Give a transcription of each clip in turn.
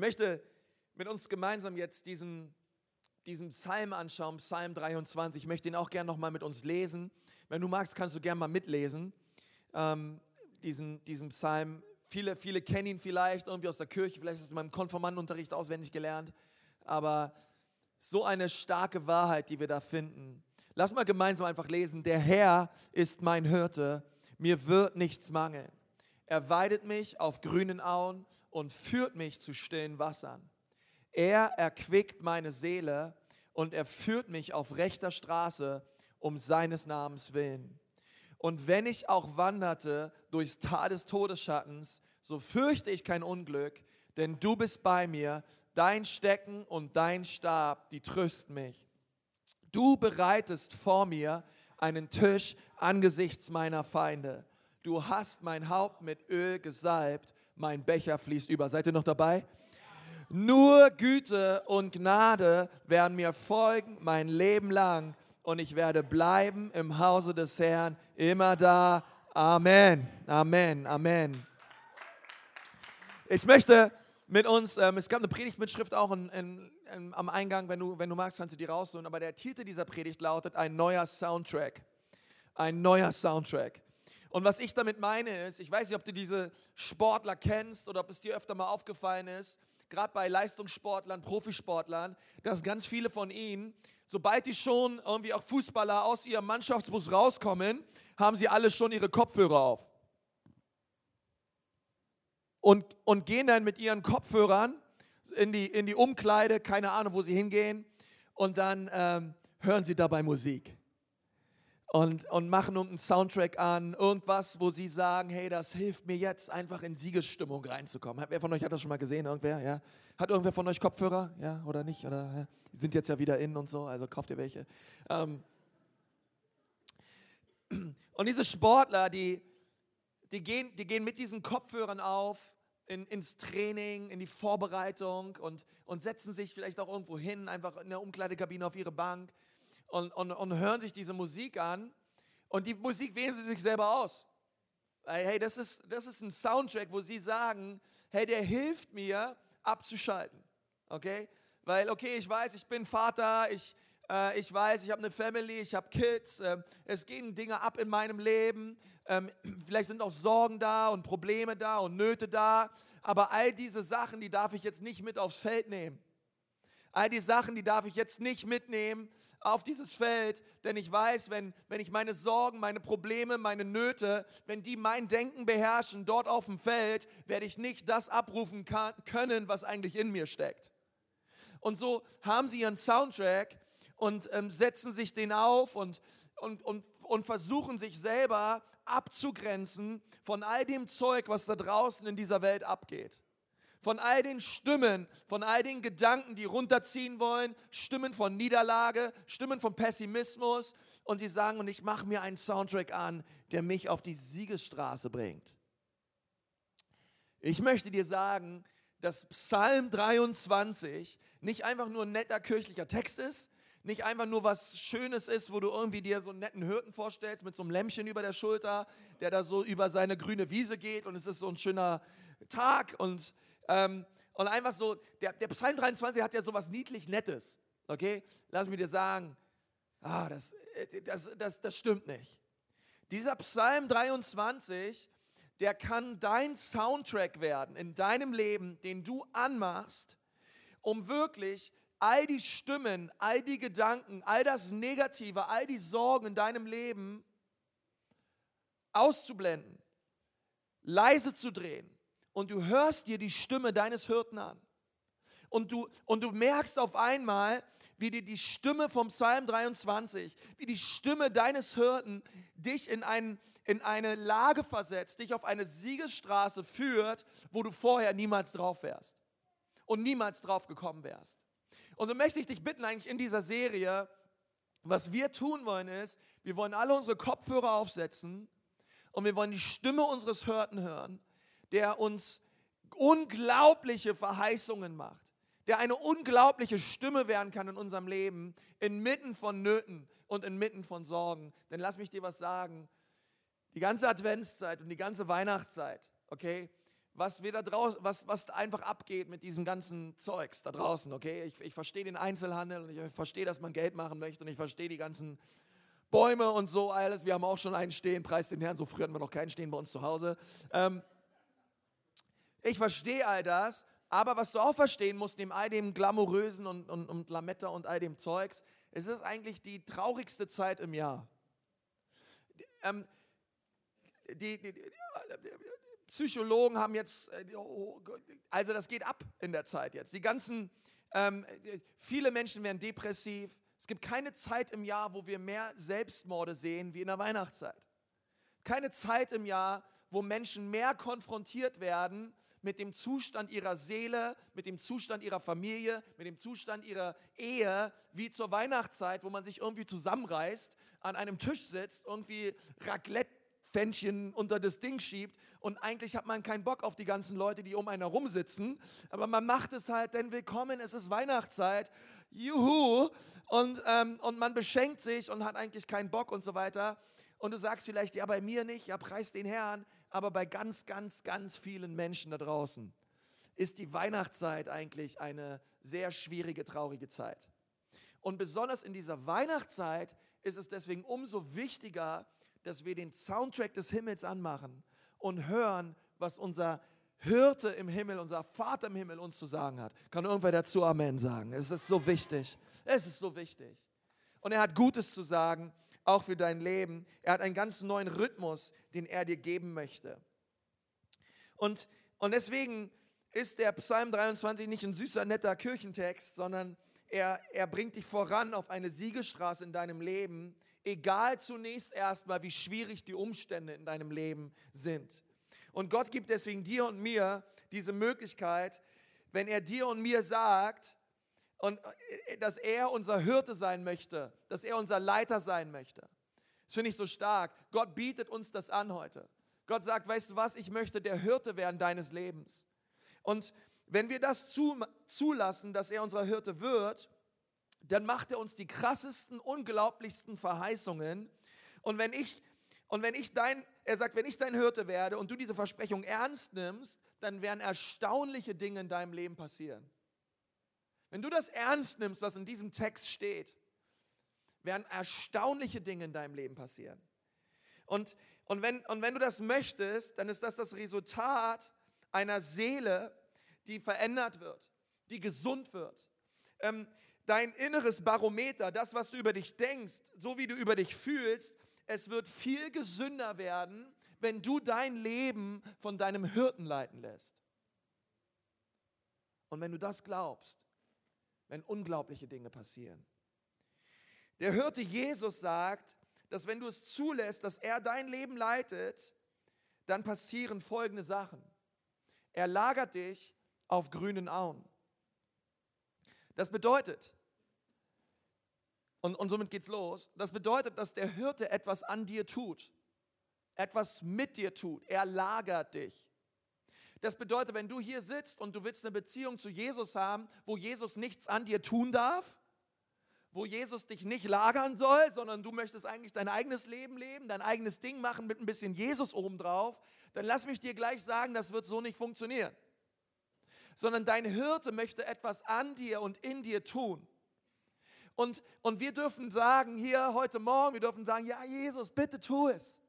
möchte mit uns gemeinsam jetzt diesen, diesen Psalm anschauen, Psalm 23. Ich möchte ihn auch gerne nochmal mit uns lesen. Wenn du magst, kannst du gerne mal mitlesen. Ähm, diesen, diesen Psalm. Viele, viele kennen ihn vielleicht irgendwie aus der Kirche, vielleicht in meinem Konformantenunterricht auswendig gelernt. Aber so eine starke Wahrheit, die wir da finden. Lass mal gemeinsam einfach lesen. Der Herr ist mein Hirte, mir wird nichts mangeln. Er weidet mich auf grünen Auen und führt mich zu stillen Wassern. Er erquickt meine Seele und er führt mich auf rechter Straße um seines Namens willen. Und wenn ich auch wanderte durchs Tal des Todesschattens, so fürchte ich kein Unglück, denn du bist bei mir, dein Stecken und dein Stab, die trösten mich. Du bereitest vor mir einen Tisch angesichts meiner Feinde. Du hast mein Haupt mit Öl gesalbt, mein Becher fließt über. Seid ihr noch dabei? Nur Güte und Gnade werden mir folgen mein Leben lang und ich werde bleiben im Hause des Herrn, immer da. Amen, Amen, Amen. Ich möchte mit uns, ähm, es gab eine Predigtmitschrift auch in, in, in, am Eingang, wenn du, wenn du magst, kannst du die rausholen, aber der Titel dieser Predigt lautet ein neuer Soundtrack. Ein neuer Soundtrack. Und was ich damit meine ist, ich weiß nicht, ob du diese Sportler kennst oder ob es dir öfter mal aufgefallen ist, gerade bei Leistungssportlern, Profisportlern, dass ganz viele von ihnen, sobald die schon irgendwie auch Fußballer aus ihrem Mannschaftsbus rauskommen, haben sie alle schon ihre Kopfhörer auf. Und, und gehen dann mit ihren Kopfhörern in die, in die Umkleide, keine Ahnung, wo sie hingehen, und dann ähm, hören sie dabei Musik und, und machen irgendeinen Soundtrack an, irgendwas, wo sie sagen, hey, das hilft mir jetzt einfach in Siegesstimmung reinzukommen. Wer von euch hat das schon mal gesehen? Irgendwer? Ja? Hat irgendwer von euch Kopfhörer? Ja, oder nicht? Oder, ja? Die sind jetzt ja wieder in und so, also kauft ihr welche. Ähm und diese Sportler, die, die, gehen, die gehen mit diesen Kopfhörern auf in, ins Training, in die Vorbereitung und, und setzen sich vielleicht auch irgendwo hin, einfach in der Umkleidekabine auf ihre Bank und, und, und hören sich diese Musik an und die Musik wählen sie sich selber aus. Hey, das ist, das ist ein Soundtrack, wo sie sagen, hey, der hilft mir abzuschalten. Okay? Weil, okay, ich weiß, ich bin Vater, ich, äh, ich weiß, ich habe eine Family, ich habe Kids, äh, es gehen Dinge ab in meinem Leben, ähm, vielleicht sind auch Sorgen da und Probleme da und Nöte da, aber all diese Sachen, die darf ich jetzt nicht mit aufs Feld nehmen. All die Sachen, die darf ich jetzt nicht mitnehmen auf dieses Feld, denn ich weiß, wenn, wenn ich meine Sorgen, meine Probleme, meine Nöte, wenn die mein Denken beherrschen dort auf dem Feld, werde ich nicht das abrufen kann, können, was eigentlich in mir steckt. Und so haben sie ihren Soundtrack und ähm, setzen sich den auf und, und, und, und versuchen sich selber abzugrenzen von all dem Zeug, was da draußen in dieser Welt abgeht von all den Stimmen, von all den Gedanken, die runterziehen wollen, Stimmen von Niederlage, Stimmen von Pessimismus. Und sie sagen, und ich mache mir einen Soundtrack an, der mich auf die Siegesstraße bringt. Ich möchte dir sagen, dass Psalm 23 nicht einfach nur ein netter kirchlicher Text ist, nicht einfach nur was Schönes ist, wo du irgendwie dir so einen netten Hirten vorstellst mit so einem Lämpchen über der Schulter, der da so über seine grüne Wiese geht und es ist so ein schöner Tag und ähm, und einfach so, der, der Psalm 23 hat ja sowas niedlich Nettes. Okay? Lass mich dir sagen, ah, das, äh, das, das, das stimmt nicht. Dieser Psalm 23, der kann dein Soundtrack werden in deinem Leben, den du anmachst, um wirklich all die Stimmen, all die Gedanken, all das Negative, all die Sorgen in deinem Leben auszublenden, leise zu drehen und du hörst dir die Stimme deines Hirten an. Und du, und du merkst auf einmal, wie dir die Stimme vom Psalm 23, wie die Stimme deines Hirten dich in, ein, in eine Lage versetzt, dich auf eine Siegesstraße führt, wo du vorher niemals drauf wärst und niemals drauf gekommen wärst. Und so möchte ich dich bitten, eigentlich in dieser Serie, was wir tun wollen, ist, wir wollen alle unsere Kopfhörer aufsetzen und wir wollen die Stimme unseres Hirten hören der uns unglaubliche Verheißungen macht, der eine unglaubliche Stimme werden kann in unserem Leben, inmitten von Nöten und inmitten von Sorgen. Denn lass mich dir was sagen, die ganze Adventszeit und die ganze Weihnachtszeit, okay, was wir da draußen, was, was einfach abgeht mit diesem ganzen Zeugs da draußen, okay? Ich, ich verstehe den Einzelhandel und ich verstehe, dass man Geld machen möchte und ich verstehe die ganzen Bäume und so alles. Wir haben auch schon einen stehen, preis den Herrn, so früh hatten wir noch keinen stehen bei uns zu Hause. Ähm, ich verstehe all das, aber was du auch verstehen musst, neben all dem Glamourösen und, und, und Lametta und all dem Zeugs, es ist eigentlich die traurigste Zeit im Jahr. Ähm, die, die, die, Psychologen haben jetzt, äh, oh, also das geht ab in der Zeit jetzt. Die ganzen, ähm, viele Menschen werden depressiv. Es gibt keine Zeit im Jahr, wo wir mehr Selbstmorde sehen wie in der Weihnachtszeit. Keine Zeit im Jahr, wo Menschen mehr konfrontiert werden mit dem Zustand ihrer Seele, mit dem Zustand ihrer Familie, mit dem Zustand ihrer Ehe, wie zur Weihnachtszeit, wo man sich irgendwie zusammenreißt, an einem Tisch sitzt, irgendwie Raclette-Pfännchen unter das Ding schiebt und eigentlich hat man keinen Bock auf die ganzen Leute, die um einen herum sitzen, aber man macht es halt, denn willkommen, es ist Weihnachtszeit, juhu, und, ähm, und man beschenkt sich und hat eigentlich keinen Bock und so weiter. Und du sagst vielleicht, ja, bei mir nicht, ja, preis den Herrn aber bei ganz, ganz, ganz vielen Menschen da draußen ist die Weihnachtszeit eigentlich eine sehr schwierige, traurige Zeit. Und besonders in dieser Weihnachtszeit ist es deswegen umso wichtiger, dass wir den Soundtrack des Himmels anmachen und hören, was unser Hirte im Himmel, unser Vater im Himmel uns zu sagen hat. Kann irgendwer dazu Amen sagen? Es ist so wichtig. Es ist so wichtig. Und er hat Gutes zu sagen auch für dein Leben. Er hat einen ganz neuen Rhythmus, den er dir geben möchte. Und, und deswegen ist der Psalm 23 nicht ein süßer, netter Kirchentext, sondern er, er bringt dich voran auf eine Siegestraße in deinem Leben, egal zunächst erstmal, wie schwierig die Umstände in deinem Leben sind. Und Gott gibt deswegen dir und mir diese Möglichkeit, wenn er dir und mir sagt, und äh, dass er unser Hirte sein möchte, dass er unser Leiter sein möchte. Das finde ich so stark. Gott bietet uns das an heute. Gott sagt, weißt du was, ich möchte der Hirte werden deines Lebens. Und wenn wir das zulassen, dass er unser Hirte wird, dann macht er uns die krassesten, unglaublichsten Verheißungen. Und wenn ich, und wenn ich dein, er sagt, wenn ich dein Hirte werde und du diese Versprechung ernst nimmst, dann werden erstaunliche Dinge in deinem Leben passieren. Wenn du das ernst nimmst, was in diesem Text steht, werden erstaunliche Dinge in deinem Leben passieren. Und, und, wenn, und wenn du das möchtest, dann ist das das Resultat einer Seele, die verändert wird, die gesund wird. Ähm, dein inneres Barometer, das, was du über dich denkst, so wie du über dich fühlst, es wird viel gesünder werden, wenn du dein Leben von deinem Hirten leiten lässt. Und wenn du das glaubst, wenn unglaubliche Dinge passieren. Der Hirte Jesus sagt, dass wenn du es zulässt, dass er dein Leben leitet, dann passieren folgende Sachen. Er lagert dich auf grünen Auen. Das bedeutet, und, und somit geht's los, das bedeutet, dass der Hirte etwas an dir tut, etwas mit dir tut. Er lagert dich. Das bedeutet, wenn du hier sitzt und du willst eine Beziehung zu Jesus haben, wo Jesus nichts an dir tun darf, wo Jesus dich nicht lagern soll, sondern du möchtest eigentlich dein eigenes Leben leben, dein eigenes Ding machen mit ein bisschen Jesus obendrauf, dann lass mich dir gleich sagen, das wird so nicht funktionieren. Sondern dein Hirte möchte etwas an dir und in dir tun. Und, und wir dürfen sagen, hier heute Morgen, wir dürfen sagen, ja Jesus, bitte tu es.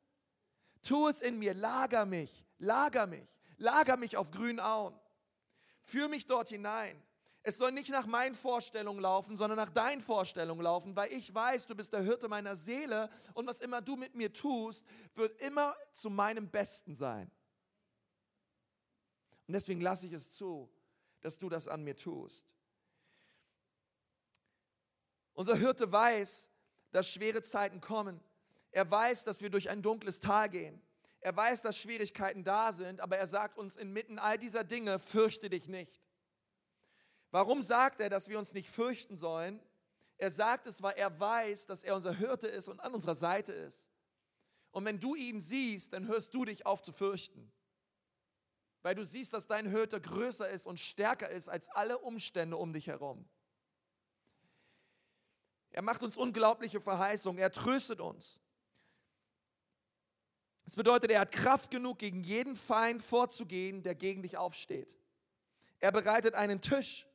Tu es in mir, lager mich, lager mich. Lager mich auf grünen Auen. Führ mich dort hinein. Es soll nicht nach meinen Vorstellungen laufen, sondern nach deinen Vorstellungen laufen, weil ich weiß, du bist der Hirte meiner Seele und was immer du mit mir tust, wird immer zu meinem Besten sein. Und deswegen lasse ich es zu, dass du das an mir tust. Unser Hirte weiß, dass schwere Zeiten kommen. Er weiß, dass wir durch ein dunkles Tal gehen. Er weiß, dass Schwierigkeiten da sind, aber er sagt uns inmitten all dieser Dinge, fürchte dich nicht. Warum sagt er, dass wir uns nicht fürchten sollen? Er sagt es, weil er weiß, dass er unser Hirte ist und an unserer Seite ist. Und wenn du ihn siehst, dann hörst du dich auf zu fürchten. Weil du siehst, dass dein Hirte größer ist und stärker ist als alle Umstände um dich herum. Er macht uns unglaubliche Verheißungen, er tröstet uns. Das bedeutet, er hat Kraft genug, gegen jeden Feind vorzugehen, der gegen dich aufsteht. Er bereitet einen Tisch.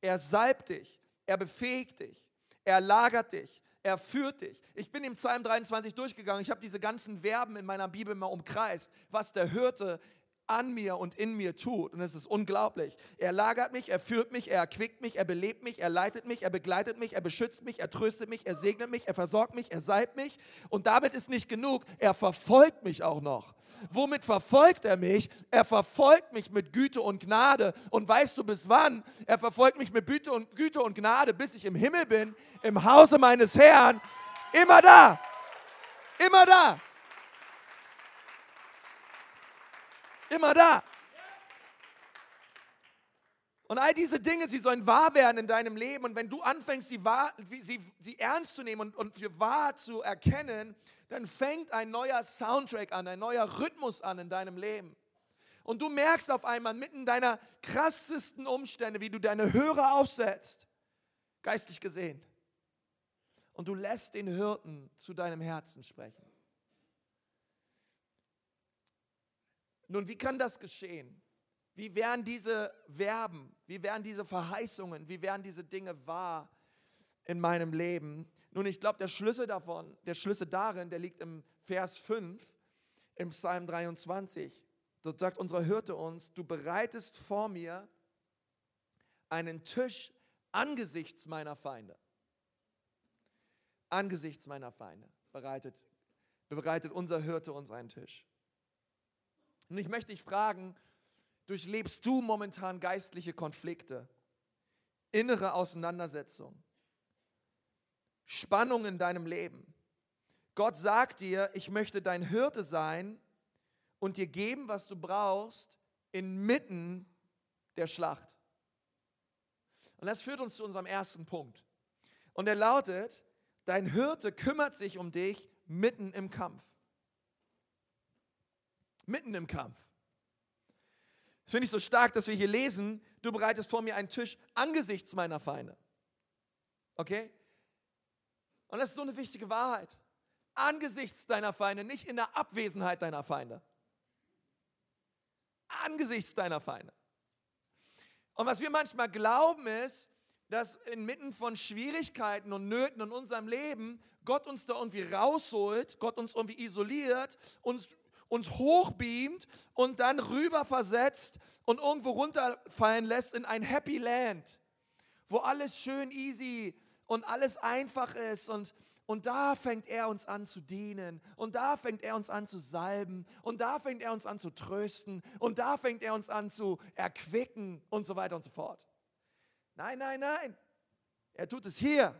Er salbt dich. Er befähigt dich. Er lagert dich. Er führt dich. Ich bin im Psalm 23 durchgegangen. Ich habe diese ganzen Verben in meiner Bibel mal umkreist, was der Hirte an mir und in mir tut. Und es ist unglaublich. Er lagert mich, er führt mich, er erquickt mich, er belebt mich, er leitet mich, er begleitet mich, er beschützt mich, er tröstet mich, er segnet mich, er versorgt mich, er salbt mich. Und damit ist nicht genug, er verfolgt mich auch noch. Womit verfolgt er mich? Er verfolgt mich mit Güte und Gnade. Und weißt du bis wann? Er verfolgt mich mit Güte und, Güte und Gnade, bis ich im Himmel bin, im Hause meines Herrn. Immer da. Immer da. Immer da. Und all diese Dinge, sie sollen wahr werden in deinem Leben. Und wenn du anfängst, sie, wahr, sie, sie ernst zu nehmen und, und für wahr zu erkennen, dann fängt ein neuer Soundtrack an, ein neuer Rhythmus an in deinem Leben. Und du merkst auf einmal mitten deiner krassesten Umstände, wie du deine Hörer aufsetzt, geistlich gesehen. Und du lässt den Hirten zu deinem Herzen sprechen. Nun, wie kann das geschehen? Wie werden diese Verben, wie werden diese Verheißungen, wie werden diese Dinge wahr in meinem Leben? Nun, ich glaube, der Schlüssel davon, der Schlüssel darin, der liegt im Vers 5 im Psalm 23. Dort sagt unsere Hirte uns, du bereitest vor mir einen Tisch angesichts meiner Feinde. Angesichts meiner Feinde bereitet, bereitet unser Hirte uns einen Tisch. Und ich möchte dich fragen, durchlebst du momentan geistliche Konflikte, innere Auseinandersetzungen, Spannung in deinem Leben? Gott sagt dir, ich möchte dein Hirte sein und dir geben, was du brauchst, inmitten der Schlacht. Und das führt uns zu unserem ersten Punkt. Und er lautet, dein Hirte kümmert sich um dich mitten im Kampf. Mitten im Kampf. Das finde ich so stark, dass wir hier lesen, du bereitest vor mir einen Tisch angesichts meiner Feinde. Okay? Und das ist so eine wichtige Wahrheit. Angesichts deiner Feinde, nicht in der Abwesenheit deiner Feinde. Angesichts deiner Feinde. Und was wir manchmal glauben ist, dass inmitten von Schwierigkeiten und Nöten in unserem Leben Gott uns da irgendwie rausholt, Gott uns irgendwie isoliert, uns uns hochbeamt und dann rüber versetzt und irgendwo runterfallen lässt in ein Happy Land, wo alles schön easy und alles einfach ist und und da fängt er uns an zu dienen. Und da fängt er uns an zu salben. Und da fängt er uns an zu trösten. Und da fängt er uns an zu erquicken und so weiter und so fort. Nein, nein, nein. Er tut es hier.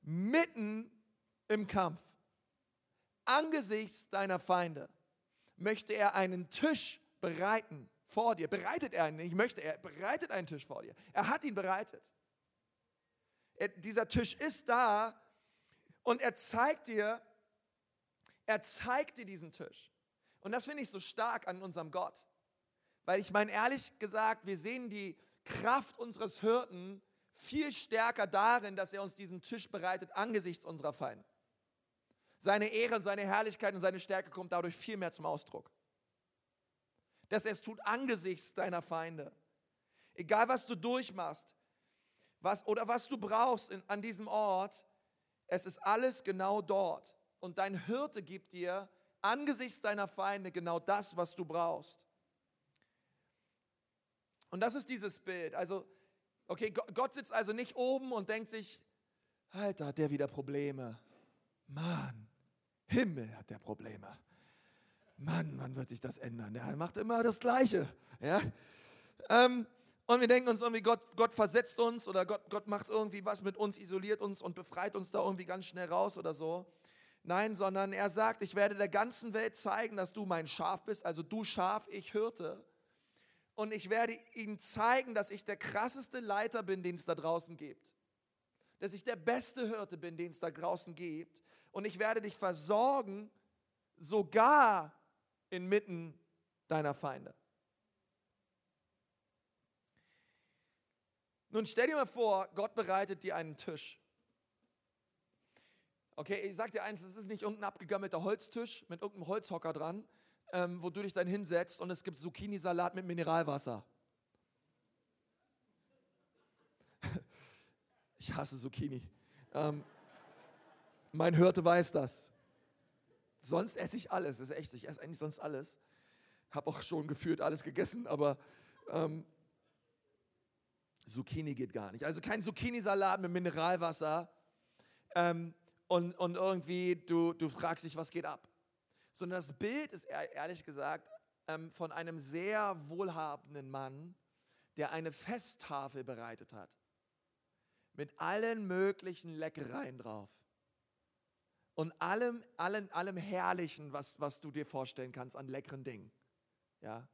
Mitten im Kampf angesichts deiner Feinde möchte er einen Tisch bereiten vor dir. Bereitet er ihn, ich möchte, er bereitet einen Tisch vor dir. Er hat ihn bereitet. Er, dieser Tisch ist da und er zeigt dir, er zeigt dir diesen Tisch. Und das finde ich so stark an unserem Gott. Weil ich meine, ehrlich gesagt, wir sehen die Kraft unseres Hirten viel stärker darin, dass er uns diesen Tisch bereitet angesichts unserer Feinde. Seine Ehre und seine Herrlichkeit und seine Stärke kommt dadurch viel mehr zum Ausdruck. Dass er es tut angesichts deiner Feinde. Egal was du durchmachst was, oder was du brauchst in, an diesem Ort, es ist alles genau dort. Und dein Hirte gibt dir angesichts deiner Feinde genau das, was du brauchst. Und das ist dieses Bild. Also, okay, Gott sitzt also nicht oben und denkt sich, Alter, hat der wieder Probleme. Mann, Himmel hat der Probleme. Mann, wann wird sich das ändern? Der macht immer das Gleiche. Ja? Ähm, und wir denken uns irgendwie, Gott, Gott versetzt uns oder Gott, Gott macht irgendwie was mit uns, isoliert uns und befreit uns da irgendwie ganz schnell raus oder so. Nein, sondern er sagt, ich werde der ganzen Welt zeigen, dass du mein Schaf bist, also du Schaf, ich Hirte. Und ich werde ihnen zeigen, dass ich der krasseste Leiter bin, den es da draußen gibt. Dass ich der beste Hirte bin, den es da draußen gibt und ich werde dich versorgen, sogar inmitten deiner Feinde. Nun stell dir mal vor, Gott bereitet dir einen Tisch. Okay, ich sag dir eins, es ist nicht irgendein abgegammelter Holztisch mit irgendeinem Holzhocker dran, ähm, wo du dich dann hinsetzt und es gibt Zucchini-Salat mit Mineralwasser. Ich hasse Zucchini. Ähm, mein Hirte weiß das. Sonst esse ich alles, das ist echt, ich esse eigentlich sonst alles. Habe auch schon gefühlt alles gegessen, aber ähm, Zucchini geht gar nicht. Also kein Zucchini-Salat mit Mineralwasser. Ähm, und, und irgendwie du, du fragst dich, was geht ab. Sondern das Bild ist ehrlich gesagt ähm, von einem sehr wohlhabenden Mann, der eine Festtafel bereitet hat. Mit allen möglichen Leckereien drauf. Und allem, allem, allem Herrlichen, was, was du dir vorstellen kannst an leckeren Dingen. Ja,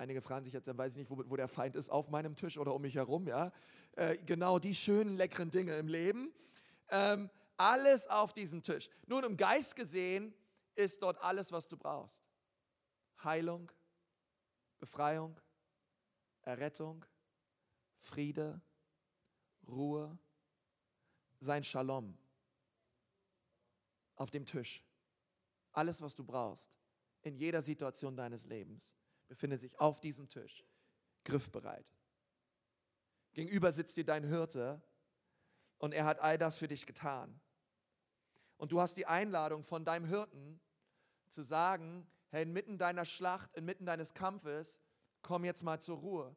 Einige fragen sich jetzt, dann weiß ich nicht, wo, wo, der Feind ist, auf meinem Tisch oder um mich herum. Ja? Äh, genau die schönen, leckeren Dinge im Leben. Ähm, alles auf diesem Tisch. Nun, im Geist gesehen ist dort alles, was du brauchst. Heilung, Befreiung, Errettung, Friede, Ruhe, sein Shalom auf dem Tisch. Alles, was du brauchst in jeder Situation deines Lebens, befindet sich auf diesem Tisch, griffbereit. Gegenüber sitzt dir dein Hirte und er hat all das für dich getan. Und du hast die Einladung von deinem Hirten zu sagen, hey, inmitten deiner Schlacht, inmitten deines Kampfes, komm jetzt mal zur Ruhe.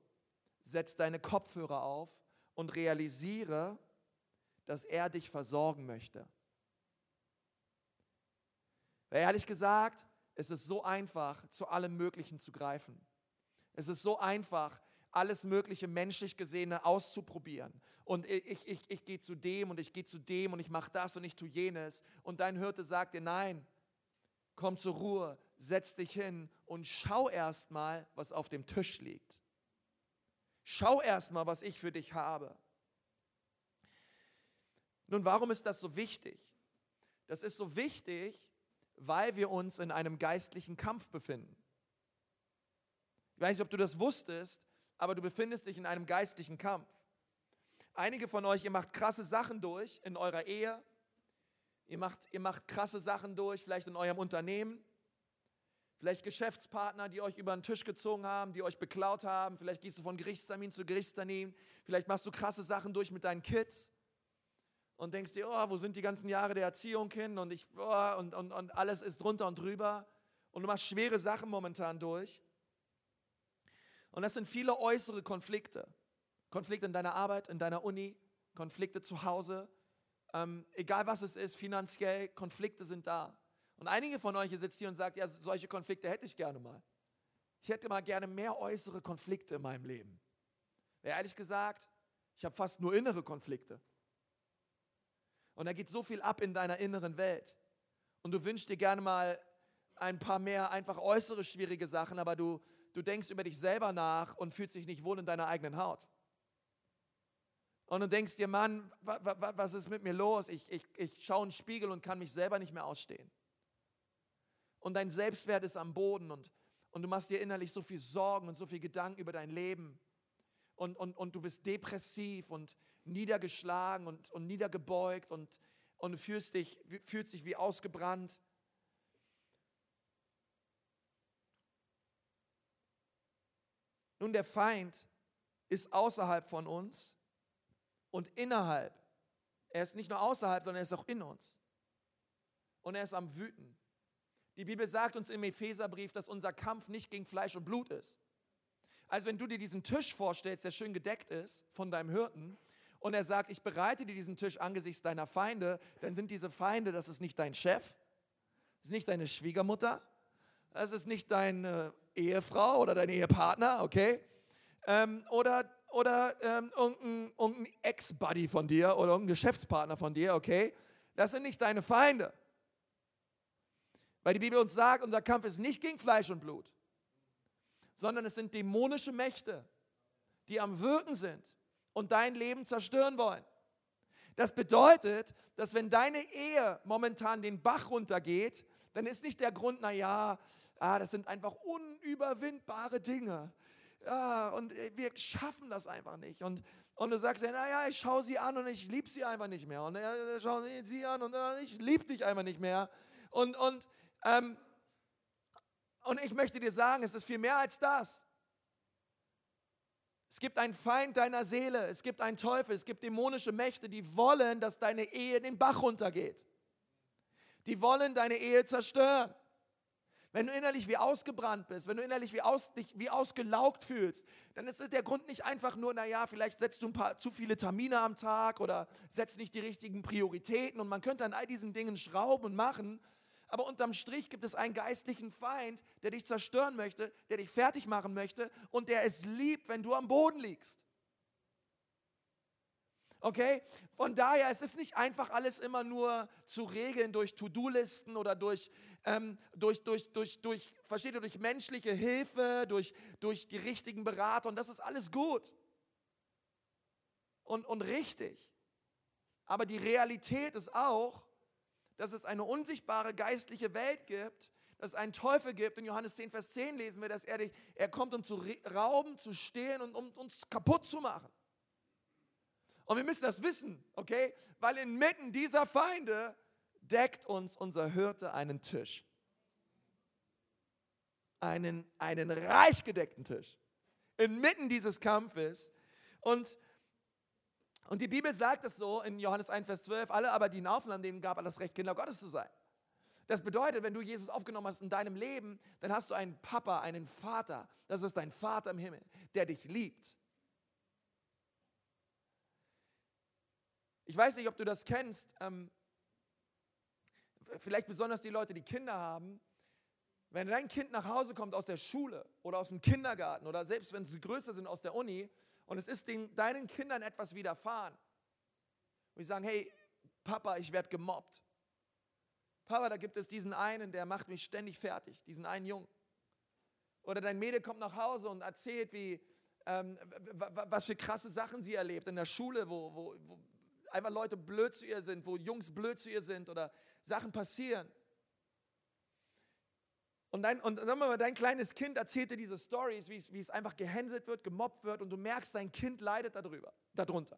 Setz deine Kopfhörer auf und realisiere, dass er dich versorgen möchte. Weil ehrlich gesagt, es ist so einfach, zu allem Möglichen zu greifen. Es ist so einfach, alles Mögliche menschlich Gesehene auszuprobieren. Und ich, ich, ich, gehe zu dem und ich gehe zu dem und ich mache das und ich tue jenes. Und dein Hirte sagt dir, nein, komm zur Ruhe, setz dich hin und schau erst mal, was auf dem Tisch liegt. Schau erst mal, was ich für dich habe. Nun, warum ist das so wichtig? Das ist so wichtig, weil wir uns in einem geistlichen Kampf befinden. Ich weiß nicht, ob du das wusstest, aber du befindest dich in einem geistlichen Kampf. Einige von euch, ihr macht krasse Sachen durch in eurer Ehe. Ihr macht, ihr macht krasse Sachen durch, vielleicht in eurem Unternehmen. Vielleicht Geschäftspartner, die euch über den Tisch gezogen haben, die euch beklaut haben. Vielleicht gehst du von Gerichtstermin zu Gerichtstermin. Vielleicht machst du krasse Sachen durch mit deinen Kids und denkst dir, oh, wo sind die ganzen Jahre der Erziehung hin und, ich, oh, und, und, und alles ist drunter und drüber. Und du machst schwere Sachen momentan durch. Und das sind viele äußere Konflikte. Konflikte in deiner Arbeit, in deiner Uni, Konflikte zu Hause, ähm, egal was es ist, finanziell, Konflikte sind da. Und einige von euch sitzt hier und sagt, ja, solche Konflikte hätte ich gerne mal. Ich hätte mal gerne mehr äußere Konflikte in meinem Leben. Ehrlich gesagt, ich habe fast nur innere Konflikte. Und da geht so viel ab in deiner inneren Welt. Und du wünschst dir gerne mal ein paar mehr einfach äußere schwierige Sachen, aber du, du denkst über dich selber nach und fühlst dich nicht wohl in deiner eigenen Haut. Und du denkst dir, Mann, was ist mit mir los? Ich, ich, ich schaue in den Spiegel und kann mich selber nicht mehr ausstehen. Und dein Selbstwert ist am Boden und, und du machst dir innerlich so viel Sorgen und so viel Gedanken über dein Leben. Und, und, und du bist depressiv und niedergeschlagen und, und niedergebeugt und, und du fühlst dich, fühlst dich wie ausgebrannt. Nun, der Feind ist außerhalb von uns und innerhalb. Er ist nicht nur außerhalb, sondern er ist auch in uns. Und er ist am Wüten. Die Bibel sagt uns im Epheserbrief, dass unser Kampf nicht gegen Fleisch und Blut ist. Also wenn du dir diesen Tisch vorstellst, der schön gedeckt ist von deinem Hirten, und er sagt, ich bereite dir diesen Tisch angesichts deiner Feinde, dann sind diese Feinde, das ist nicht dein Chef, das ist nicht deine Schwiegermutter, das ist nicht deine Ehefrau oder dein Ehepartner, okay? Ähm, oder oder ähm, irgendein, irgendein Ex-Buddy von dir oder irgendein Geschäftspartner von dir, okay? Das sind nicht deine Feinde. Weil die Bibel uns sagt, unser Kampf ist nicht gegen Fleisch und Blut, sondern es sind dämonische Mächte, die am Wirken sind und dein Leben zerstören wollen. Das bedeutet, dass wenn deine Ehe momentan den Bach runtergeht, dann ist nicht der Grund, naja, ah, das sind einfach unüberwindbare Dinge. ja, und wir schaffen das einfach nicht. Und, und du sagst, naja, ich schaue sie an und ich liebe sie einfach nicht mehr. Und er schaut sie an und ich liebe dich einfach nicht mehr. Und, und, ähm, und ich möchte dir sagen, es ist viel mehr als das. Es gibt einen Feind deiner Seele, es gibt einen Teufel, es gibt dämonische Mächte, die wollen, dass deine Ehe den Bach runtergeht. Die wollen deine Ehe zerstören. Wenn du innerlich wie ausgebrannt bist, wenn du innerlich wie, aus, dich wie ausgelaugt fühlst, dann ist der Grund nicht einfach nur, naja, vielleicht setzt du ein paar zu viele Termine am Tag oder setzt nicht die richtigen Prioritäten und man könnte an all diesen Dingen schrauben und machen. Aber unterm Strich gibt es einen geistlichen Feind, der dich zerstören möchte, der dich fertig machen möchte und der es liebt, wenn du am Boden liegst. Okay? Von daher, es ist nicht einfach alles immer nur zu regeln durch To-Do-Listen oder durch, ähm, durch, durch, durch, durch, versteht ihr, durch menschliche Hilfe, durch, durch die richtigen Berater und das ist alles gut und, und richtig. Aber die Realität ist auch, dass es eine unsichtbare geistliche Welt gibt, dass es einen Teufel gibt. In Johannes 10, Vers 10 lesen wir, dass er, dich, er kommt, um zu rauben, zu stehlen und um uns kaputt zu machen. Und wir müssen das wissen, okay? Weil inmitten dieser Feinde deckt uns unser Hirte einen Tisch. Einen, einen reich gedeckten Tisch. Inmitten dieses Kampfes. Und, und die Bibel sagt es so in Johannes 1, Vers 12, alle aber, die ihn aufnahmen, denen gab er das Recht, Kinder Gottes zu sein. Das bedeutet, wenn du Jesus aufgenommen hast in deinem Leben, dann hast du einen Papa, einen Vater. Das ist dein Vater im Himmel, der dich liebt Ich weiß nicht, ob du das kennst. Ähm, vielleicht besonders die Leute, die Kinder haben. Wenn dein Kind nach Hause kommt aus der Schule oder aus dem Kindergarten oder selbst wenn sie größer sind aus der Uni und es ist den, deinen Kindern etwas widerfahren, und sie sagen, hey, Papa, ich werde gemobbt. Papa, da gibt es diesen einen, der macht mich ständig fertig, diesen einen Jungen. Oder dein Mädel kommt nach Hause und erzählt, wie, ähm, was für krasse Sachen sie erlebt in der Schule, wo, wo, wo, einfach Leute blöd zu ihr sind, wo Jungs blöd zu ihr sind oder Sachen passieren. Und, dein, und sagen wir mal, dein kleines Kind erzählt dir diese Stories, wie es, wie es einfach gehänselt wird, gemobbt wird und du merkst, dein Kind leidet darüber, darunter.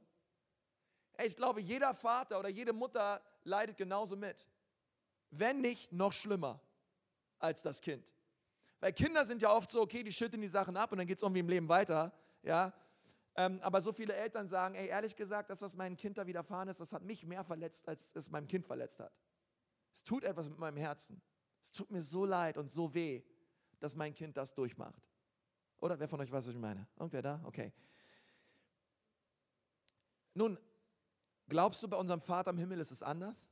Ich glaube, jeder Vater oder jede Mutter leidet genauso mit. Wenn nicht noch schlimmer als das Kind. Weil Kinder sind ja oft so, okay, die schütten die Sachen ab und dann geht es irgendwie im Leben weiter. Ja? Ähm, aber so viele Eltern sagen, ey, ehrlich gesagt, das, was meinem Kind da widerfahren ist, das hat mich mehr verletzt, als es meinem Kind verletzt hat. Es tut etwas mit meinem Herzen. Es tut mir so leid und so weh, dass mein Kind das durchmacht. Oder wer von euch weiß, was ich meine? Irgendwer da? Okay. Nun, glaubst du, bei unserem Vater im Himmel ist es anders?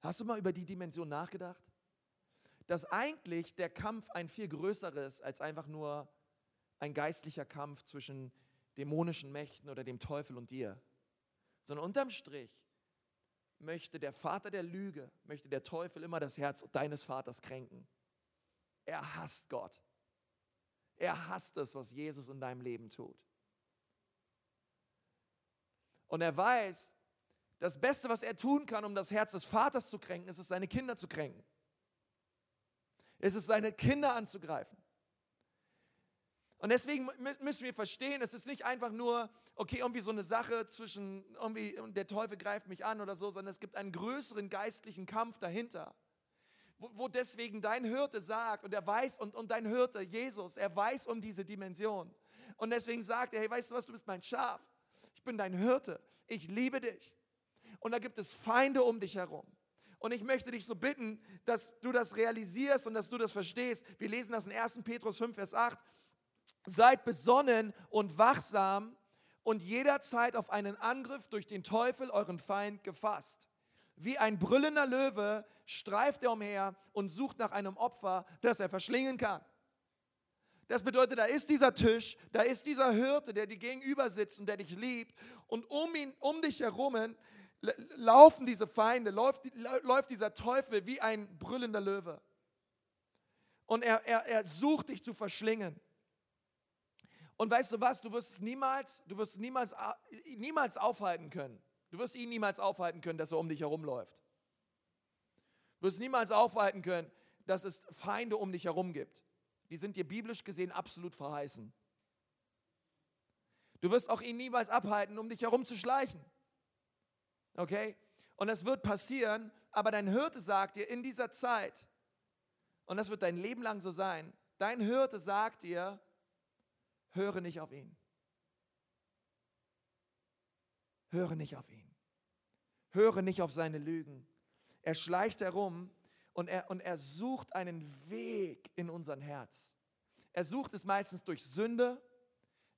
Hast du mal über die Dimension nachgedacht? Dass eigentlich der Kampf ein viel größeres als einfach nur ein geistlicher Kampf zwischen dämonischen Mächten oder dem Teufel und dir, sondern unterm Strich möchte der Vater der Lüge, möchte der Teufel immer das Herz deines Vaters kränken. Er hasst Gott. Er hasst es, was Jesus in deinem Leben tut. Und er weiß, das Beste, was er tun kann, um das Herz des Vaters zu kränken, ist es, seine Kinder zu kränken. Es ist seine Kinder anzugreifen. Und deswegen müssen wir verstehen, es ist nicht einfach nur, okay, irgendwie so eine Sache zwischen, irgendwie der Teufel greift mich an oder so, sondern es gibt einen größeren geistlichen Kampf dahinter. Wo, wo deswegen dein Hirte sagt, und er weiß, und, und dein Hirte, Jesus, er weiß um diese Dimension. Und deswegen sagt er, hey, weißt du was, du bist mein Schaf. Ich bin dein Hirte. Ich liebe dich. Und da gibt es Feinde um dich herum. Und ich möchte dich so bitten, dass du das realisierst und dass du das verstehst. Wir lesen das in 1. Petrus 5, Vers 8. Seid besonnen und wachsam und jederzeit auf einen Angriff durch den Teufel, euren Feind, gefasst. Wie ein brüllender Löwe streift er umher und sucht nach einem Opfer, das er verschlingen kann. Das bedeutet, da ist dieser Tisch, da ist dieser Hirte, der dir gegenüber sitzt und der dich liebt. Und um, ihn, um dich herum laufen diese Feinde, läuft, läuft dieser Teufel wie ein brüllender Löwe. Und er, er, er sucht dich zu verschlingen. Und weißt du was, du wirst es niemals, du wirst niemals, niemals aufhalten können. Du wirst ihn niemals aufhalten können, dass er um dich herumläuft. Du wirst niemals aufhalten können, dass es Feinde um dich herum gibt. Die sind dir biblisch gesehen absolut verheißen. Du wirst auch ihn niemals abhalten, um dich herumzuschleichen. Okay? Und das wird passieren, aber dein Hirte sagt dir in dieser Zeit, und das wird dein Leben lang so sein, dein Hirte sagt dir, höre nicht auf ihn. Höre nicht auf ihn. Höre nicht auf seine Lügen. Er schleicht herum und er, und er sucht einen Weg in unser Herz. Er sucht es meistens durch Sünde,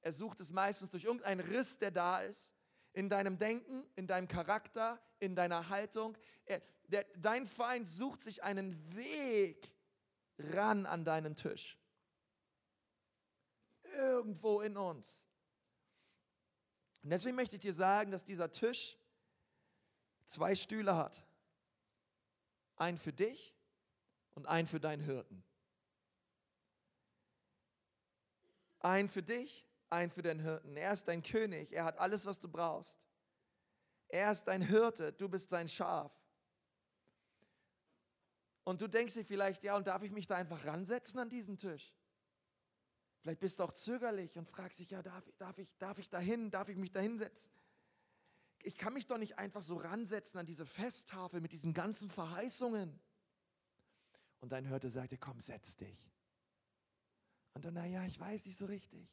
er sucht es meistens durch irgendeinen Riss, der da ist, in deinem Denken, in deinem Charakter, in deiner Haltung. Er, der, dein Feind sucht sich einen Weg ran an deinen Tisch. Irgendwo in uns. Und deswegen möchte ich dir sagen, dass dieser Tisch zwei Stühle hat. Ein für dich und ein für deinen Hirten. Ein für dich, ein für deinen Hirten. Er ist dein König, er hat alles, was du brauchst. Er ist dein Hirte, du bist sein Schaf. Und du denkst dir vielleicht, ja, und darf ich mich da einfach ransetzen an diesen Tisch? Vielleicht bist du auch zögerlich und fragst dich, ja, darf, darf, ich, darf ich da hin, darf ich mich da hinsetzen? Ich kann mich doch nicht einfach so ransetzen an diese Festtafel mit diesen ganzen Verheißungen. Und dein Hirte sagte, komm, setz dich. Und dann, naja, ich weiß nicht so richtig.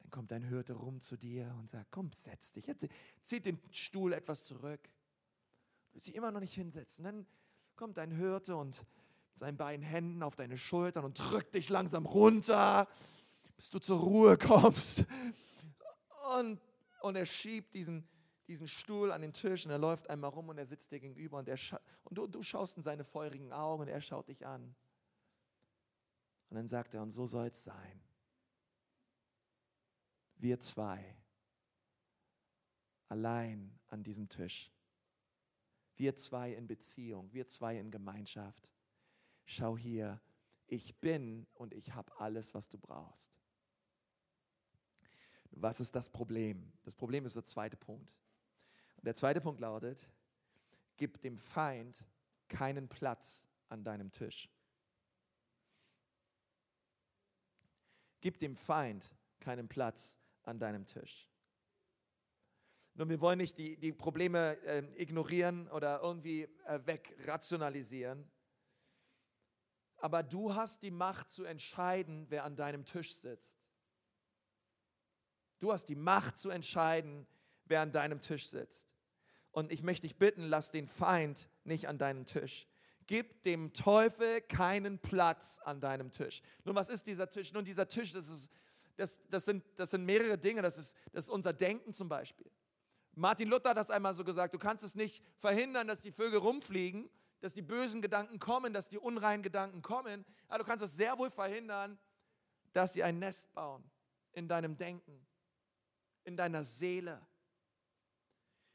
Dann kommt dein Hirte rum zu dir und sagt, komm, setz dich. Jetzt zieht den Stuhl etwas zurück. Du willst dich immer noch nicht hinsetzen. Dann kommt dein Hirte und mit seinen beiden Händen auf deine Schultern und drückt dich langsam runter, bis du zur Ruhe kommst. Und, und er schiebt diesen, diesen Stuhl an den Tisch und er läuft einmal rum und er sitzt dir gegenüber und, er und du, du schaust in seine feurigen Augen und er schaut dich an. Und dann sagt er, und so soll es sein. Wir zwei, allein an diesem Tisch. Wir zwei in Beziehung, wir zwei in Gemeinschaft. Schau hier, ich bin und ich habe alles, was du brauchst. Was ist das Problem? Das Problem ist der zweite Punkt. Und der zweite Punkt lautet, gib dem Feind keinen Platz an deinem Tisch. Gib dem Feind keinen Platz an deinem Tisch. Nun, wir wollen nicht die, die Probleme äh, ignorieren oder irgendwie äh, wegrationalisieren. Aber du hast die Macht zu entscheiden, wer an deinem Tisch sitzt. Du hast die Macht zu entscheiden, wer an deinem Tisch sitzt. Und ich möchte dich bitten, lass den Feind nicht an deinem Tisch. Gib dem Teufel keinen Platz an deinem Tisch. Nun, was ist dieser Tisch? Nun, dieser Tisch, das, ist, das, das, sind, das sind mehrere Dinge. Das ist, das ist unser Denken zum Beispiel. Martin Luther hat das einmal so gesagt, du kannst es nicht verhindern, dass die Vögel rumfliegen, dass die bösen Gedanken kommen, dass die unreinen Gedanken kommen, aber du kannst es sehr wohl verhindern, dass sie ein Nest bauen in deinem Denken, in deiner Seele.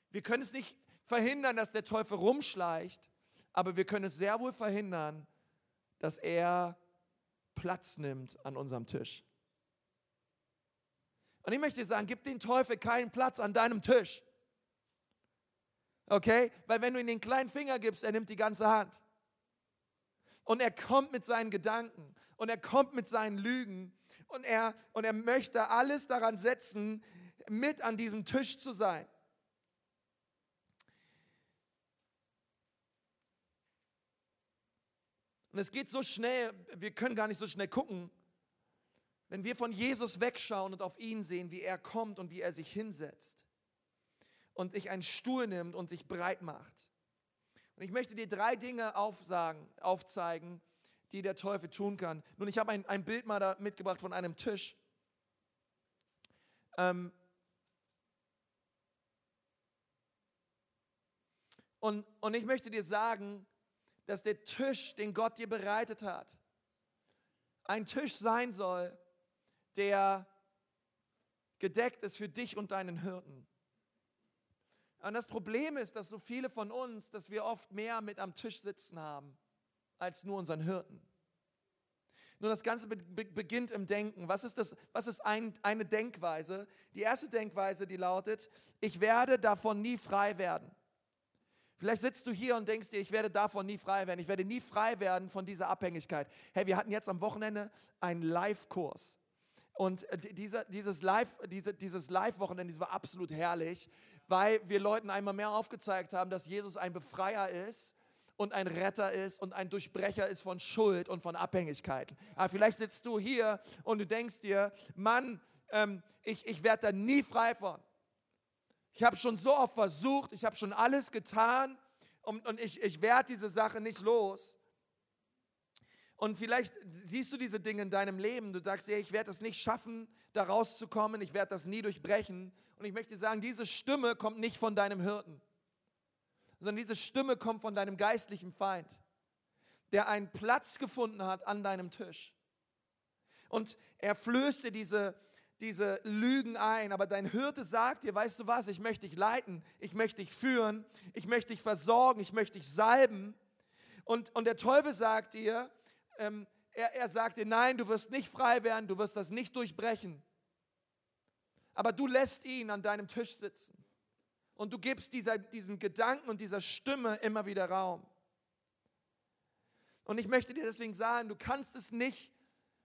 Wir können es nicht verhindern, dass der Teufel rumschleicht, aber wir können es sehr wohl verhindern, dass er Platz nimmt an unserem Tisch. Und ich möchte sagen, gib den Teufel keinen Platz an deinem Tisch. Okay? Weil wenn du ihm den kleinen Finger gibst, er nimmt die ganze Hand. Und er kommt mit seinen Gedanken und er kommt mit seinen Lügen und er, und er möchte alles daran setzen, mit an diesem Tisch zu sein. Und es geht so schnell, wir können gar nicht so schnell gucken, wenn wir von Jesus wegschauen und auf ihn sehen, wie er kommt und wie er sich hinsetzt und sich einen Stuhl nimmt und sich breit macht. Und ich möchte dir drei Dinge aufsagen, aufzeigen, die der Teufel tun kann. Nun, ich habe ein, ein Bild mal da mitgebracht von einem Tisch. Ähm und, und ich möchte dir sagen, dass der Tisch, den Gott dir bereitet hat, ein Tisch sein soll, der gedeckt ist für dich und deinen Hirten. Und das Problem ist, dass so viele von uns, dass wir oft mehr mit am Tisch sitzen haben, als nur unseren Hirten. Nun, das Ganze be beginnt im Denken. Was ist, das, was ist ein, eine Denkweise? Die erste Denkweise, die lautet, ich werde davon nie frei werden. Vielleicht sitzt du hier und denkst dir, ich werde davon nie frei werden. Ich werde nie frei werden von dieser Abhängigkeit. Hey, wir hatten jetzt am Wochenende einen Live-Kurs. Und äh, dieser, dieses Live, diese, dieses Live-Wochenende, das war absolut herrlich, weil wir Leuten einmal mehr aufgezeigt haben, dass Jesus ein Befreier ist und ein Retter ist und ein Durchbrecher ist von Schuld und von Abhängigkeiten. Aber vielleicht sitzt du hier und du denkst dir, Mann, ähm, ich, ich werde da nie frei von. Ich habe schon so oft versucht, ich habe schon alles getan und, und ich, ich werde diese Sache nicht los. Und vielleicht siehst du diese Dinge in deinem Leben. Du sagst, ja, ich werde es nicht schaffen, da rauszukommen. Ich werde das nie durchbrechen. Und ich möchte sagen, diese Stimme kommt nicht von deinem Hirten, sondern diese Stimme kommt von deinem geistlichen Feind, der einen Platz gefunden hat an deinem Tisch. Und er flößte diese, diese Lügen ein, aber dein Hirte sagt dir, weißt du was, ich möchte dich leiten, ich möchte dich führen, ich möchte dich versorgen, ich möchte dich salben. Und, und der Teufel sagt dir, ähm, er, er sagt dir, nein, du wirst nicht frei werden, du wirst das nicht durchbrechen. Aber du lässt ihn an deinem Tisch sitzen. Und du gibst dieser, diesem Gedanken und dieser Stimme immer wieder Raum. Und ich möchte dir deswegen sagen, du kannst es nicht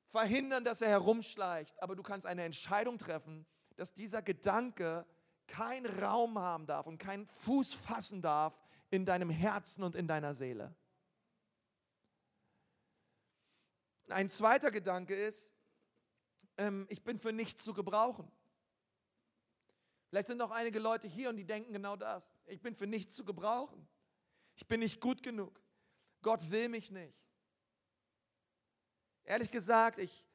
verhindern, dass er herumschleicht, aber du kannst eine Entscheidung treffen, dass dieser Gedanke keinen Raum haben darf und keinen Fuß fassen darf in deinem Herzen und in deiner Seele. Ein zweiter Gedanke ist, ähm, ich bin für nichts zu gebrauchen. Vielleicht sind auch einige Leute hier und die denken genau das. Ich bin für nichts zu gebrauchen. Ich bin nicht gut genug. Gott will mich nicht. Ehrlich gesagt, ich,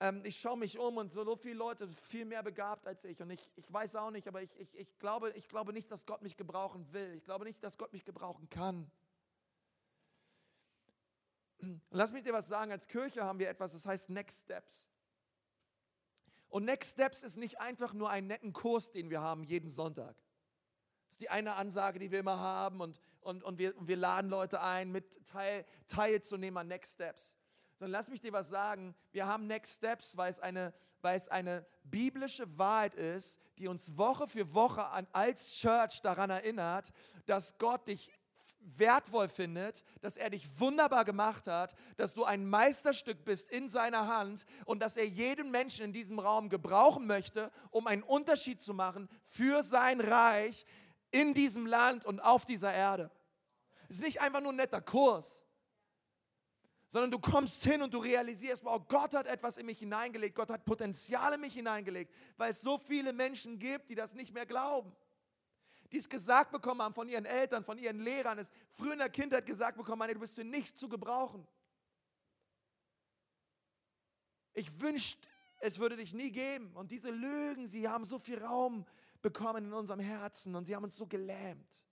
ähm, ich schaue mich um und so, viele Leute viel mehr begabt als ich. Und ich, ich weiß auch nicht, aber ich, ich, ich, glaube, ich glaube nicht, dass Gott mich gebrauchen will. Ich glaube nicht, dass Gott mich gebrauchen kann. Und lass mich dir was sagen, als Kirche haben wir etwas, das heißt Next Steps. Und Next Steps ist nicht einfach nur einen netten Kurs, den wir haben jeden Sonntag. Das ist die eine Ansage, die wir immer haben und, und, und, wir, und wir laden Leute ein, mit teil, teilzunehmen an Next Steps. Sondern lass mich dir was sagen, wir haben Next Steps, weil es eine, weil es eine biblische Wahrheit ist, die uns Woche für Woche an, als Church daran erinnert, dass Gott dich wertvoll findet, dass er dich wunderbar gemacht hat, dass du ein Meisterstück bist in seiner Hand und dass er jeden Menschen in diesem Raum gebrauchen möchte, um einen Unterschied zu machen für sein Reich in diesem Land und auf dieser Erde. Es ist nicht einfach nur ein netter Kurs, sondern du kommst hin und du realisierst, wow, Gott hat etwas in mich hineingelegt, Gott hat Potenzial in mich hineingelegt, weil es so viele Menschen gibt, die das nicht mehr glauben die es gesagt bekommen haben von ihren Eltern, von ihren Lehrern, es früher in der Kindheit gesagt bekommen haben, du bist für nichts zu gebrauchen. Ich wünschte, es würde dich nie geben. Und diese Lügen, sie haben so viel Raum bekommen in unserem Herzen und sie haben uns so gelähmt.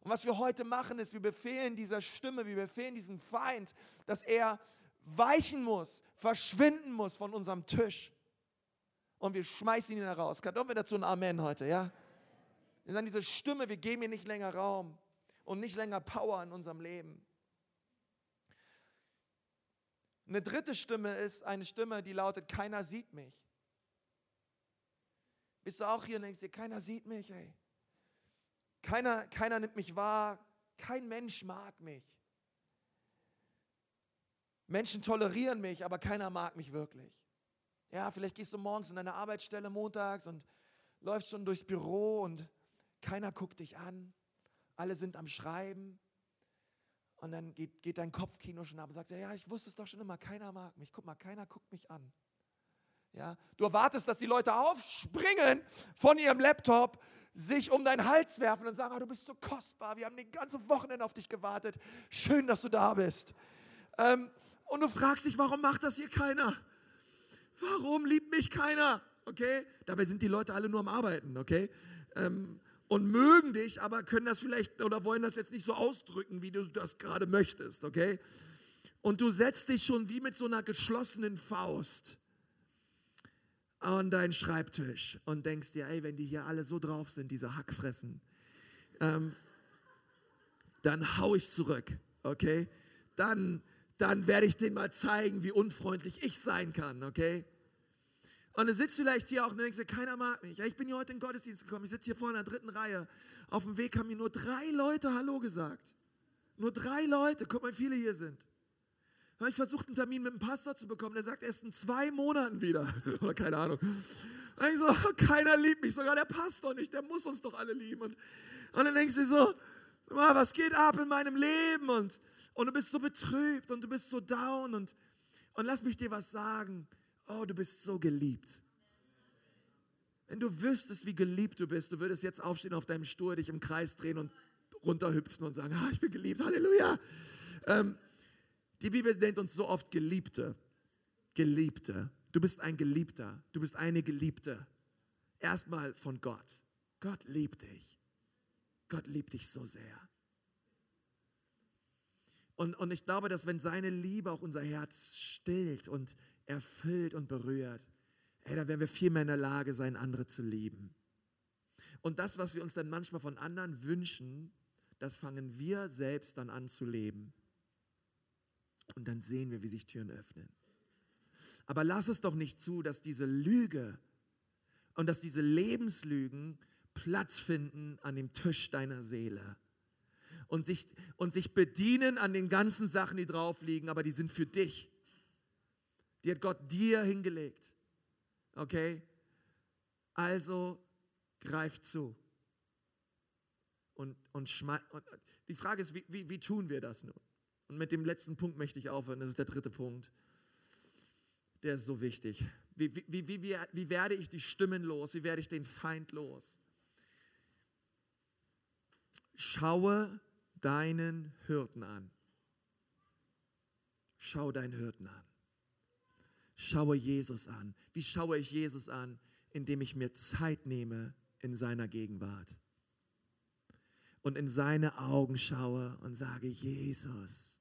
Und was wir heute machen, ist, wir befehlen dieser Stimme, wir befehlen diesem Feind, dass er weichen muss, verschwinden muss von unserem Tisch. Und wir schmeißen ihn heraus. Können wir dazu ein Amen heute, ja? Wir sagen diese Stimme, wir geben ihr nicht länger Raum und nicht länger Power in unserem Leben. Eine dritte Stimme ist eine Stimme, die lautet, keiner sieht mich. Bist du auch hier und denkst dir, keiner sieht mich, ey. Keiner, keiner nimmt mich wahr, kein Mensch mag mich. Menschen tolerieren mich, aber keiner mag mich wirklich. Ja, vielleicht gehst du morgens in deine Arbeitsstelle montags und läufst schon durchs Büro und keiner guckt dich an, alle sind am Schreiben. Und dann geht, geht dein Kopfkino schon ab und sagst, ja, ich wusste es doch schon immer, keiner mag mich. Guck mal, keiner guckt mich an. Ja, du erwartest, dass die Leute aufspringen von ihrem Laptop, sich um deinen Hals werfen und sagen, oh, du bist so kostbar, wir haben die ganze Wochenende auf dich gewartet. Schön, dass du da bist. Ähm, und du fragst dich, warum macht das hier keiner? Warum liebt mich keiner? Okay? Dabei sind die Leute alle nur am Arbeiten, okay? Ähm, und mögen dich, aber können das vielleicht oder wollen das jetzt nicht so ausdrücken, wie du das gerade möchtest, okay? Und du setzt dich schon wie mit so einer geschlossenen Faust an deinen Schreibtisch und denkst dir, ey, wenn die hier alle so drauf sind, diese Hackfressen, ähm, dann hau ich zurück, okay? Dann, dann werde ich denen mal zeigen, wie unfreundlich ich sein kann, okay? Und du sitzt vielleicht hier auch und denkst dir, keiner mag mich. Ja, ich bin hier heute in den Gottesdienst gekommen. Ich sitze hier vorne in der dritten Reihe. Auf dem Weg haben mir nur drei Leute Hallo gesagt. Nur drei Leute. Guck mal, wie viele hier sind. Habe ich versucht, einen Termin mit dem Pastor zu bekommen. Der sagt erst in zwei Monaten wieder. Oder keine Ahnung. Und ich so, keiner liebt mich, sogar der Pastor nicht. Der muss uns doch alle lieben. Und, und dann denkst du so, was geht ab in meinem Leben? Und, und du bist so betrübt und du bist so down. Und, und lass mich dir was sagen oh, du bist so geliebt. Wenn du wüsstest, wie geliebt du bist, du würdest jetzt aufstehen auf deinem Stuhl, dich im Kreis drehen und runterhüpfen und sagen, ah, ich bin geliebt, Halleluja. Ähm, die Bibel nennt uns so oft Geliebte. Geliebte. Du bist ein Geliebter. Du bist eine Geliebte. Erstmal von Gott. Gott liebt dich. Gott liebt dich so sehr. Und, und ich glaube, dass wenn seine Liebe auch unser Herz stillt und erfüllt und berührt, ey, da werden wir viel mehr in der Lage sein, andere zu lieben. Und das, was wir uns dann manchmal von anderen wünschen, das fangen wir selbst dann an zu leben. Und dann sehen wir, wie sich Türen öffnen. Aber lass es doch nicht zu, dass diese Lüge und dass diese Lebenslügen Platz finden an dem Tisch deiner Seele und sich, und sich bedienen an den ganzen Sachen, die drauf liegen, aber die sind für dich. Die hat Gott dir hingelegt. Okay? Also greif zu. Und, und, und die Frage ist, wie, wie, wie tun wir das nun? Und mit dem letzten Punkt möchte ich aufhören. Das ist der dritte Punkt. Der ist so wichtig. Wie, wie, wie, wie, wie werde ich die Stimmen los? Wie werde ich den Feind los? Schaue deinen Hirten an. Schau deinen Hirten an. Schaue Jesus an. Wie schaue ich Jesus an? Indem ich mir Zeit nehme in seiner Gegenwart. Und in seine Augen schaue und sage, Jesus,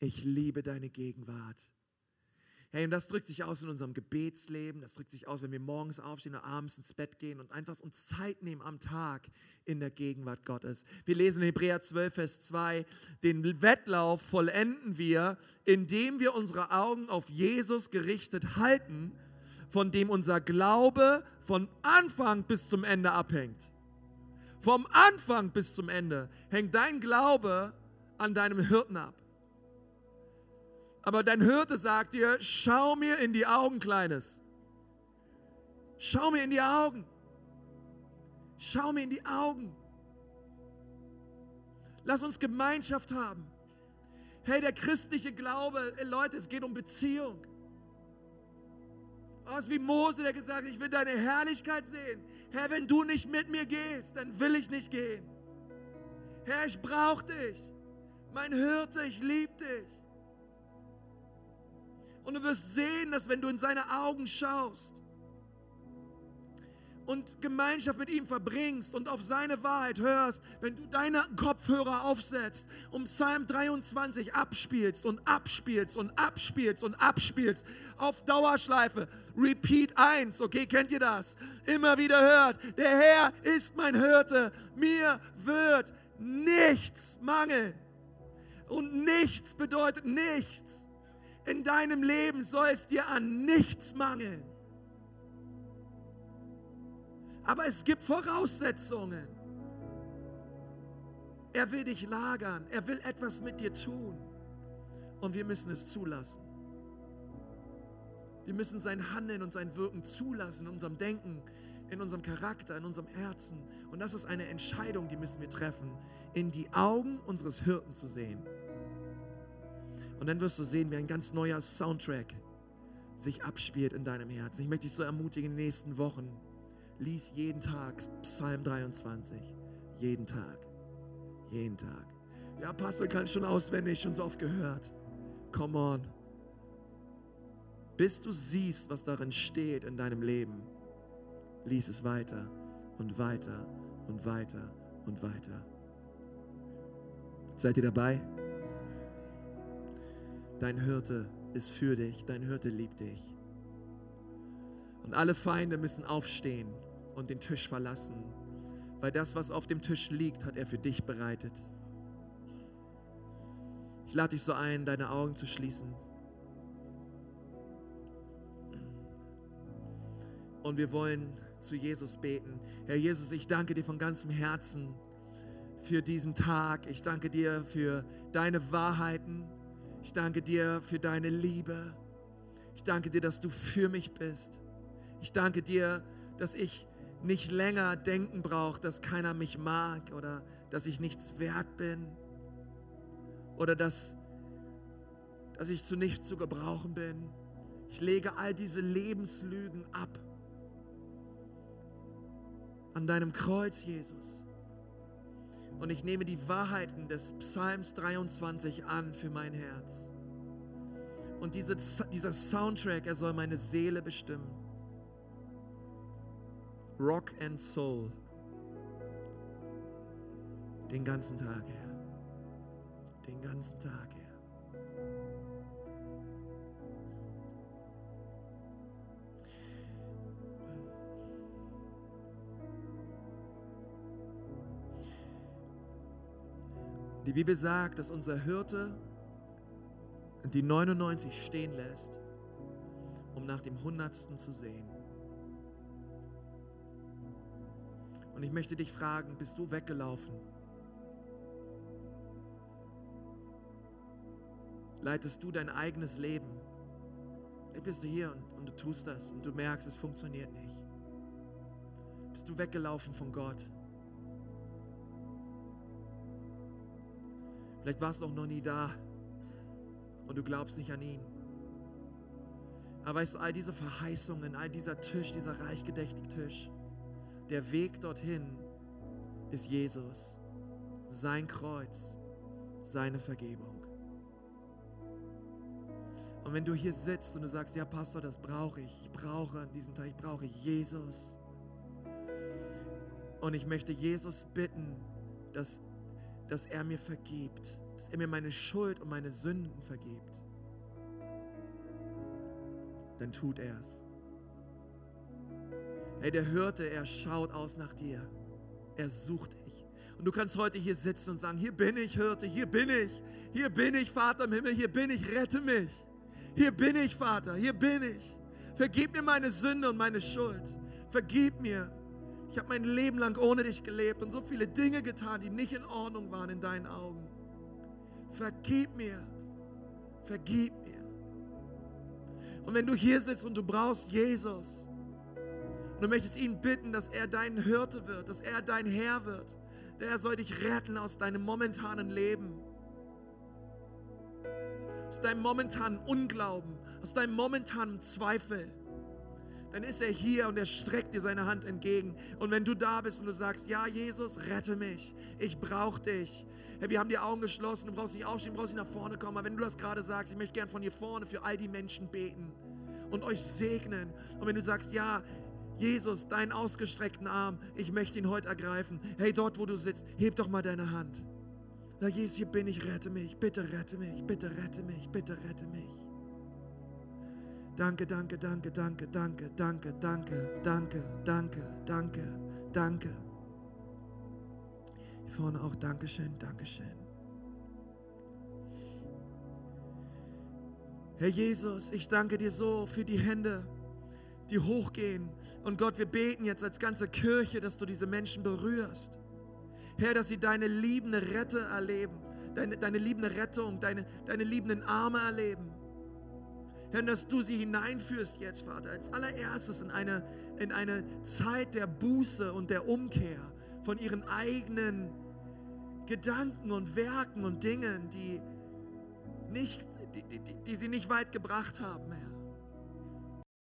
ich liebe deine Gegenwart. Hey, und das drückt sich aus in unserem Gebetsleben, das drückt sich aus, wenn wir morgens aufstehen und abends ins Bett gehen und einfach uns Zeit nehmen am Tag in der Gegenwart Gottes. Wir lesen in Hebräer 12, Vers 2, den Wettlauf vollenden wir, indem wir unsere Augen auf Jesus gerichtet halten, von dem unser Glaube von Anfang bis zum Ende abhängt. Vom Anfang bis zum Ende hängt dein Glaube an deinem Hirten ab. Aber dein Hirte sagt dir, schau mir in die Augen, Kleines. Schau mir in die Augen. Schau mir in die Augen. Lass uns Gemeinschaft haben. Hey, der christliche Glaube, Leute, es geht um Beziehung. Oh, es ist wie Mose, der gesagt hat, ich will deine Herrlichkeit sehen. Herr, wenn du nicht mit mir gehst, dann will ich nicht gehen. Herr, ich brauche dich. Mein Hirte, ich liebe dich. Und du wirst sehen, dass wenn du in seine Augen schaust und Gemeinschaft mit ihm verbringst und auf seine Wahrheit hörst, wenn du deine Kopfhörer aufsetzt und Psalm 23 abspielst und abspielst und abspielst und abspielst auf Dauerschleife, Repeat 1, okay, kennt ihr das? Immer wieder hört, der Herr ist mein Hirte, mir wird nichts mangeln. Und nichts bedeutet nichts. In deinem Leben soll es dir an nichts mangeln. Aber es gibt Voraussetzungen. Er will dich lagern. Er will etwas mit dir tun. Und wir müssen es zulassen. Wir müssen sein Handeln und sein Wirken zulassen in unserem Denken, in unserem Charakter, in unserem Herzen. Und das ist eine Entscheidung, die müssen wir treffen, in die Augen unseres Hirten zu sehen. Und dann wirst du sehen, wie ein ganz neuer Soundtrack sich abspielt in deinem Herzen. Ich möchte dich so ermutigen in den nächsten Wochen. Lies jeden Tag Psalm 23. Jeden Tag. Jeden Tag. Ja, Pastor, kann schon auswendig, schon so oft gehört. Come on. Bis du siehst, was darin steht in deinem Leben, lies es weiter und weiter und weiter und weiter. Seid ihr dabei? Dein Hirte ist für dich, dein Hirte liebt dich. Und alle Feinde müssen aufstehen und den Tisch verlassen, weil das, was auf dem Tisch liegt, hat er für dich bereitet. Ich lade dich so ein, deine Augen zu schließen. und wir wollen zu Jesus beten. Herr Jesus, ich danke dir von ganzem Herzen für diesen Tag. Ich danke dir für deine Wahrheiten. Ich danke dir für deine Liebe. Ich danke dir, dass du für mich bist. Ich danke dir, dass ich nicht länger denken brauche, dass keiner mich mag oder dass ich nichts wert bin oder dass, dass ich zu nichts zu gebrauchen bin. Ich lege all diese Lebenslügen ab an deinem Kreuz, Jesus. Und ich nehme die Wahrheiten des Psalms 23 an für mein Herz. Und diese, dieser Soundtrack, er soll meine Seele bestimmen. Rock and Soul. Den ganzen Tag, Herr. Den ganzen Tag, Herr. Die Bibel sagt, dass unser Hirte die 99 stehen lässt, um nach dem Hundertsten zu sehen. Und ich möchte dich fragen, bist du weggelaufen? Leitest du dein eigenes Leben? Vielleicht bist du hier und, und du tust das und du merkst, es funktioniert nicht. Bist du weggelaufen von Gott? Vielleicht warst du auch noch nie da und du glaubst nicht an ihn. Aber weißt du, all diese Verheißungen, all dieser Tisch, dieser reichgedächtige Tisch, der Weg dorthin ist Jesus, sein Kreuz, seine Vergebung. Und wenn du hier sitzt und du sagst, ja Pastor, das brauche ich, ich brauche an diesem Tag, ich brauche Jesus. Und ich möchte Jesus bitten, dass dass er mir vergibt, dass er mir meine Schuld und meine Sünden vergibt, dann tut er es. Hey, der Hörte, er schaut aus nach dir. Er sucht dich. Und du kannst heute hier sitzen und sagen, hier bin ich, Hirte, hier bin ich. Hier bin ich, Vater im Himmel, hier bin ich, rette mich. Hier bin ich, Vater, hier bin ich. Vergib mir meine Sünde und meine Schuld. Vergib mir. Ich habe mein Leben lang ohne dich gelebt und so viele Dinge getan, die nicht in Ordnung waren in deinen Augen. Vergib mir. Vergib mir. Und wenn du hier sitzt und du brauchst Jesus und du möchtest ihn bitten, dass er dein Hirte wird, dass er dein Herr wird, der soll dich retten aus deinem momentanen Leben, aus deinem momentanen Unglauben, aus deinem momentanen Zweifel dann ist er hier und er streckt dir seine Hand entgegen. Und wenn du da bist und du sagst, ja Jesus, rette mich, ich brauche dich. Hey, wir haben die Augen geschlossen, du brauchst nicht aufstehen, du brauchst nicht nach vorne kommen. Aber wenn du das gerade sagst, ich möchte gern von hier vorne für all die Menschen beten und euch segnen. Und wenn du sagst, ja, Jesus, deinen ausgestreckten Arm, ich möchte ihn heute ergreifen. Hey, dort, wo du sitzt, heb doch mal deine Hand. Sag, Jesus, hier bin ich, rette mich, bitte rette mich, bitte rette mich, bitte rette mich. Danke, danke, danke, danke, danke, danke, danke, danke, danke, danke, danke. Hier vorne auch Dankeschön, Dankeschön. Herr Jesus, ich danke dir so für die Hände, die hochgehen. Und Gott, wir beten jetzt als ganze Kirche, dass du diese Menschen berührst. Herr, dass sie deine liebende Rette erleben, deine, deine liebende Rettung, deine, deine liebenden Arme erleben. Herr, dass du sie hineinführst jetzt, Vater, als allererstes in eine, in eine Zeit der Buße und der Umkehr von ihren eigenen Gedanken und Werken und Dingen, die, nicht, die, die, die sie nicht weit gebracht haben, Herr.